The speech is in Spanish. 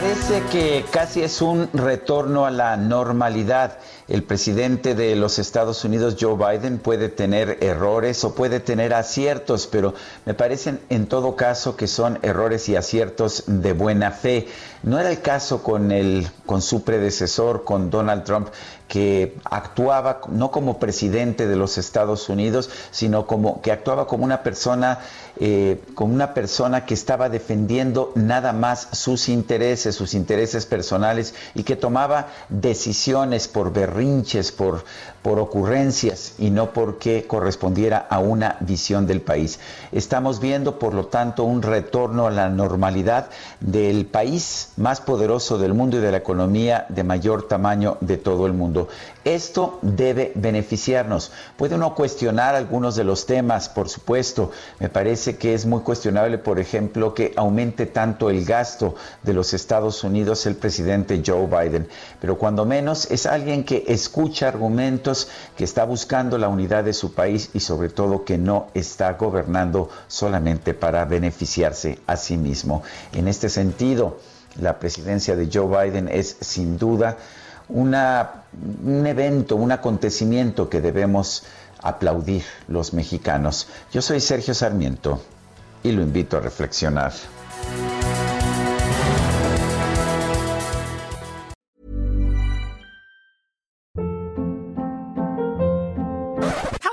Parece que casi es un retorno a la normalidad. El presidente de los Estados Unidos, Joe Biden, puede tener errores o puede tener aciertos, pero me parecen en todo caso que son errores y aciertos de buena fe. No era el caso con, el, con su predecesor, con Donald Trump, que actuaba no como presidente de los Estados Unidos, sino como que actuaba como una persona, eh, como una persona que estaba defendiendo nada más sus intereses, sus intereses personales y que tomaba decisiones por berrinches, por, por ocurrencias y no porque correspondiera a una visión del país. Estamos viendo, por lo tanto, un retorno a la normalidad del país más poderoso del mundo y de la economía de mayor tamaño de todo el mundo. Esto debe beneficiarnos. Puede uno cuestionar algunos de los temas, por supuesto. Me parece que es muy cuestionable, por ejemplo, que aumente tanto el gasto de los Estados Unidos el presidente Joe Biden. Pero cuando menos es alguien que escucha argumentos, que está buscando la unidad de su país y sobre todo que no está gobernando solamente para beneficiarse a sí mismo. En este sentido, la presidencia de Joe Biden es sin duda un evento, un acontecimiento que debemos aplaudir los mexicanos. Yo soy Sergio Sarmiento y lo invito a reflexionar.